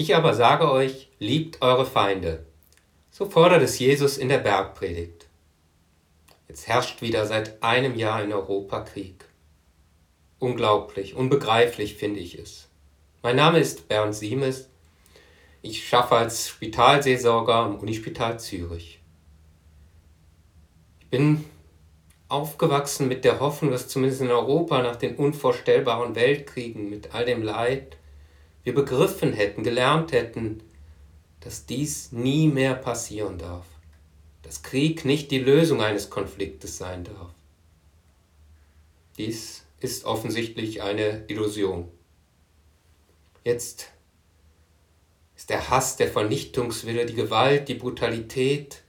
Ich aber sage euch, liebt eure Feinde. So fordert es Jesus in der Bergpredigt. Jetzt herrscht wieder seit einem Jahr in Europa Krieg. Unglaublich, unbegreiflich finde ich es. Mein Name ist Bernd Siemes. Ich schaffe als Spitalseelsorger am Unispital Zürich. Ich bin aufgewachsen mit der Hoffnung, dass zumindest in Europa nach den unvorstellbaren Weltkriegen mit all dem Leid wir begriffen hätten, gelernt hätten, dass dies nie mehr passieren darf, dass Krieg nicht die Lösung eines Konfliktes sein darf. Dies ist offensichtlich eine Illusion. Jetzt ist der Hass, der Vernichtungswille, die Gewalt, die Brutalität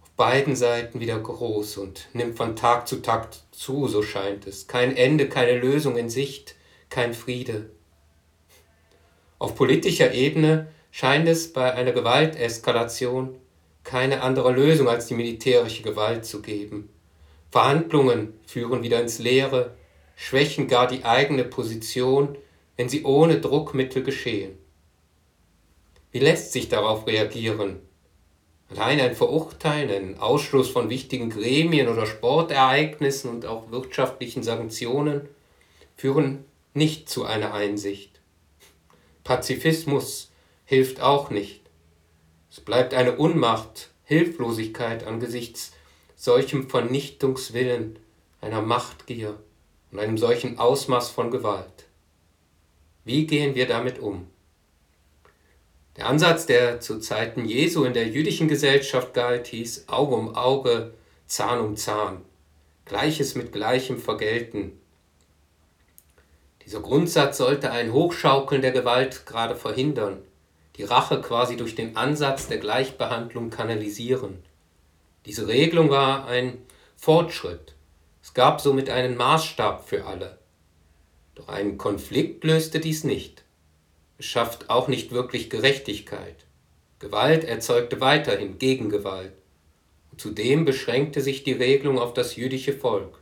auf beiden Seiten wieder groß und nimmt von Tag zu Tag zu, so scheint es. Kein Ende, keine Lösung in Sicht, kein Friede. Auf politischer Ebene scheint es bei einer Gewalteskalation keine andere Lösung als die militärische Gewalt zu geben. Verhandlungen führen wieder ins Leere, schwächen gar die eigene Position, wenn sie ohne Druckmittel geschehen. Wie lässt sich darauf reagieren? Allein ein Verurteilen, ein Ausschluss von wichtigen Gremien oder Sportereignissen und auch wirtschaftlichen Sanktionen führen nicht zu einer Einsicht. Pazifismus hilft auch nicht. Es bleibt eine Unmacht, Hilflosigkeit angesichts solchem Vernichtungswillen, einer Machtgier und einem solchen Ausmaß von Gewalt. Wie gehen wir damit um? Der Ansatz, der zu Zeiten Jesu in der jüdischen Gesellschaft galt, hieß Auge um Auge, Zahn um Zahn, Gleiches mit Gleichem vergelten, dieser Grundsatz sollte ein Hochschaukeln der Gewalt gerade verhindern, die Rache quasi durch den Ansatz der Gleichbehandlung kanalisieren. Diese Regelung war ein Fortschritt. Es gab somit einen Maßstab für alle. Doch einen Konflikt löste dies nicht. Es schafft auch nicht wirklich Gerechtigkeit. Gewalt erzeugte weiterhin Gegengewalt. Und zudem beschränkte sich die Regelung auf das jüdische Volk.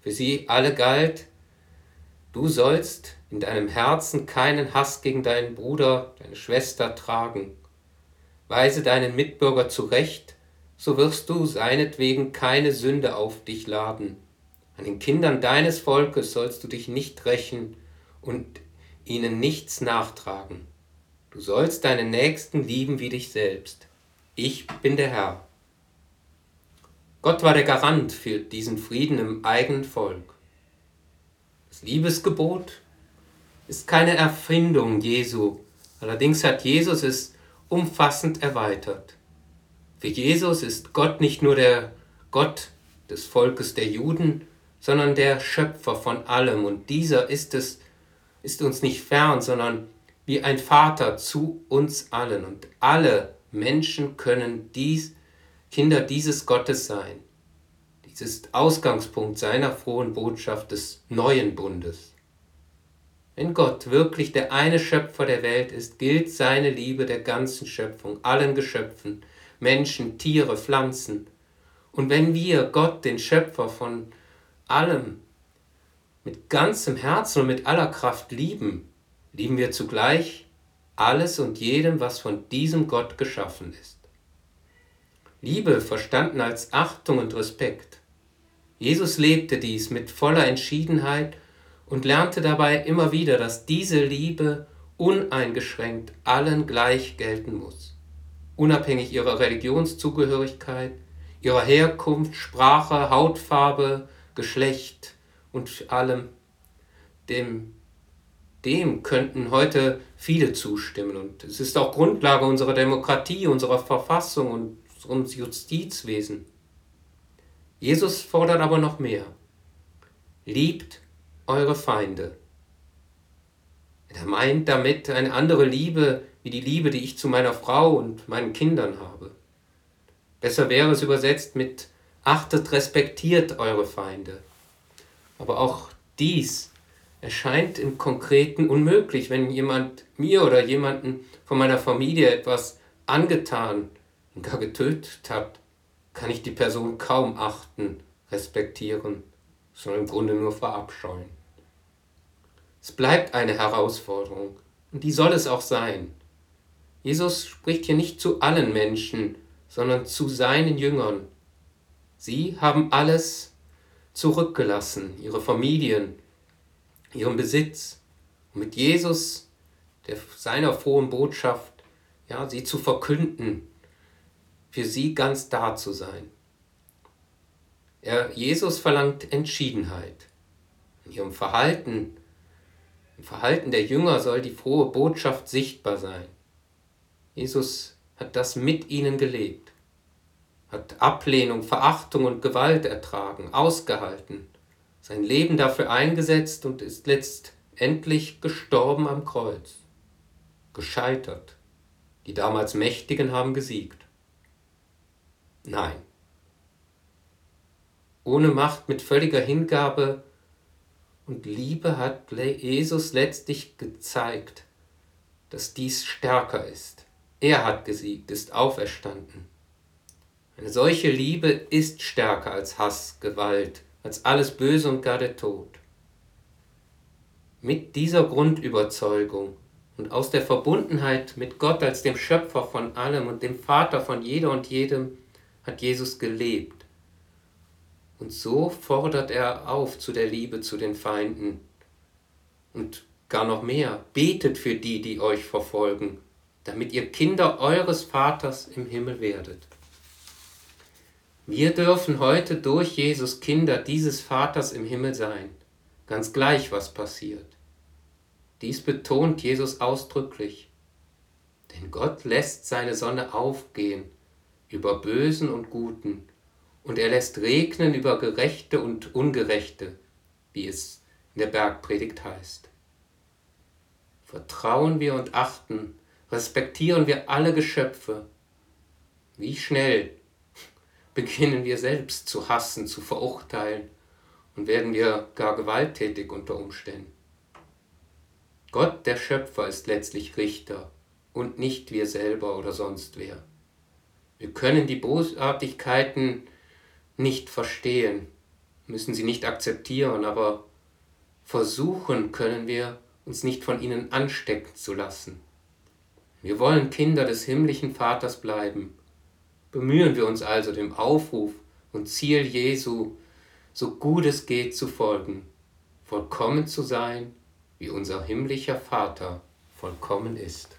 Für sie alle galt, Du sollst in deinem Herzen keinen Hass gegen deinen Bruder, deine Schwester tragen. Weise deinen Mitbürger zurecht, so wirst du seinetwegen keine Sünde auf dich laden. An den Kindern deines Volkes sollst du dich nicht rächen und ihnen nichts nachtragen. Du sollst deinen Nächsten lieben wie dich selbst. Ich bin der Herr. Gott war der Garant für diesen Frieden im eigenen Volk. Das Liebesgebot ist keine Erfindung Jesu, allerdings hat Jesus es umfassend erweitert. Für Jesus ist Gott nicht nur der Gott des Volkes der Juden, sondern der Schöpfer von allem und dieser ist es ist uns nicht fern, sondern wie ein Vater zu uns allen und alle Menschen können dies Kinder dieses Gottes sein. Dies ist Ausgangspunkt seiner frohen Botschaft des neuen Bundes. Wenn Gott wirklich der eine Schöpfer der Welt ist, gilt seine Liebe der ganzen Schöpfung, allen Geschöpfen, Menschen, Tiere, Pflanzen. Und wenn wir Gott, den Schöpfer von allem, mit ganzem Herzen und mit aller Kraft lieben, lieben wir zugleich alles und jedem, was von diesem Gott geschaffen ist. Liebe verstanden als Achtung und Respekt, Jesus lebte dies mit voller Entschiedenheit und lernte dabei immer wieder, dass diese Liebe uneingeschränkt allen gleich gelten muss, unabhängig ihrer Religionszugehörigkeit, ihrer Herkunft, Sprache, Hautfarbe, Geschlecht und allem. Dem, dem könnten heute viele zustimmen und es ist auch Grundlage unserer Demokratie, unserer Verfassung und unseres Justizwesens. Jesus fordert aber noch mehr. Liebt eure Feinde. Er meint damit eine andere Liebe wie die Liebe, die ich zu meiner Frau und meinen Kindern habe. Besser wäre es übersetzt mit achtet, respektiert eure Feinde. Aber auch dies erscheint im Konkreten unmöglich, wenn jemand mir oder jemanden von meiner Familie etwas angetan und gar getötet hat kann ich die Person kaum achten, respektieren, sondern im Grunde nur verabscheuen. Es bleibt eine Herausforderung Und die soll es auch sein. Jesus spricht hier nicht zu allen Menschen, sondern zu seinen Jüngern. Sie haben alles zurückgelassen, ihre Familien, ihren Besitz, um mit Jesus, der seiner frohen Botschaft, ja, sie zu verkünden, für sie ganz da zu sein. Er, Jesus verlangt Entschiedenheit. In ihrem Verhalten, im Verhalten der Jünger soll die frohe Botschaft sichtbar sein. Jesus hat das mit ihnen gelebt, hat Ablehnung, Verachtung und Gewalt ertragen, ausgehalten, sein Leben dafür eingesetzt und ist letztendlich gestorben am Kreuz, gescheitert. Die damals Mächtigen haben gesiegt. Nein, ohne Macht, mit völliger Hingabe und Liebe hat Jesus letztlich gezeigt, dass dies stärker ist. Er hat gesiegt, ist auferstanden. Eine solche Liebe ist stärker als Hass, Gewalt, als alles Böse und gar der Tod. Mit dieser Grundüberzeugung und aus der Verbundenheit mit Gott als dem Schöpfer von allem und dem Vater von jeder und jedem hat Jesus gelebt und so fordert er auf zu der Liebe zu den Feinden. Und gar noch mehr, betet für die, die euch verfolgen, damit ihr Kinder eures Vaters im Himmel werdet. Wir dürfen heute durch Jesus Kinder dieses Vaters im Himmel sein, ganz gleich was passiert. Dies betont Jesus ausdrücklich. Denn Gott lässt seine Sonne aufgehen über Bösen und Guten und er lässt regnen über Gerechte und Ungerechte, wie es in der Bergpredigt heißt. Vertrauen wir und achten, respektieren wir alle Geschöpfe. Wie schnell beginnen wir selbst zu hassen, zu verurteilen und werden wir gar gewalttätig unter Umständen. Gott, der Schöpfer, ist letztlich Richter und nicht wir selber oder sonst wer. Wir können die Bosartigkeiten nicht verstehen, müssen sie nicht akzeptieren, aber versuchen können wir, uns nicht von ihnen anstecken zu lassen. Wir wollen Kinder des himmlischen Vaters bleiben. Bemühen wir uns also dem Aufruf und Ziel Jesu, so gut es geht, zu folgen, vollkommen zu sein, wie unser himmlischer Vater vollkommen ist.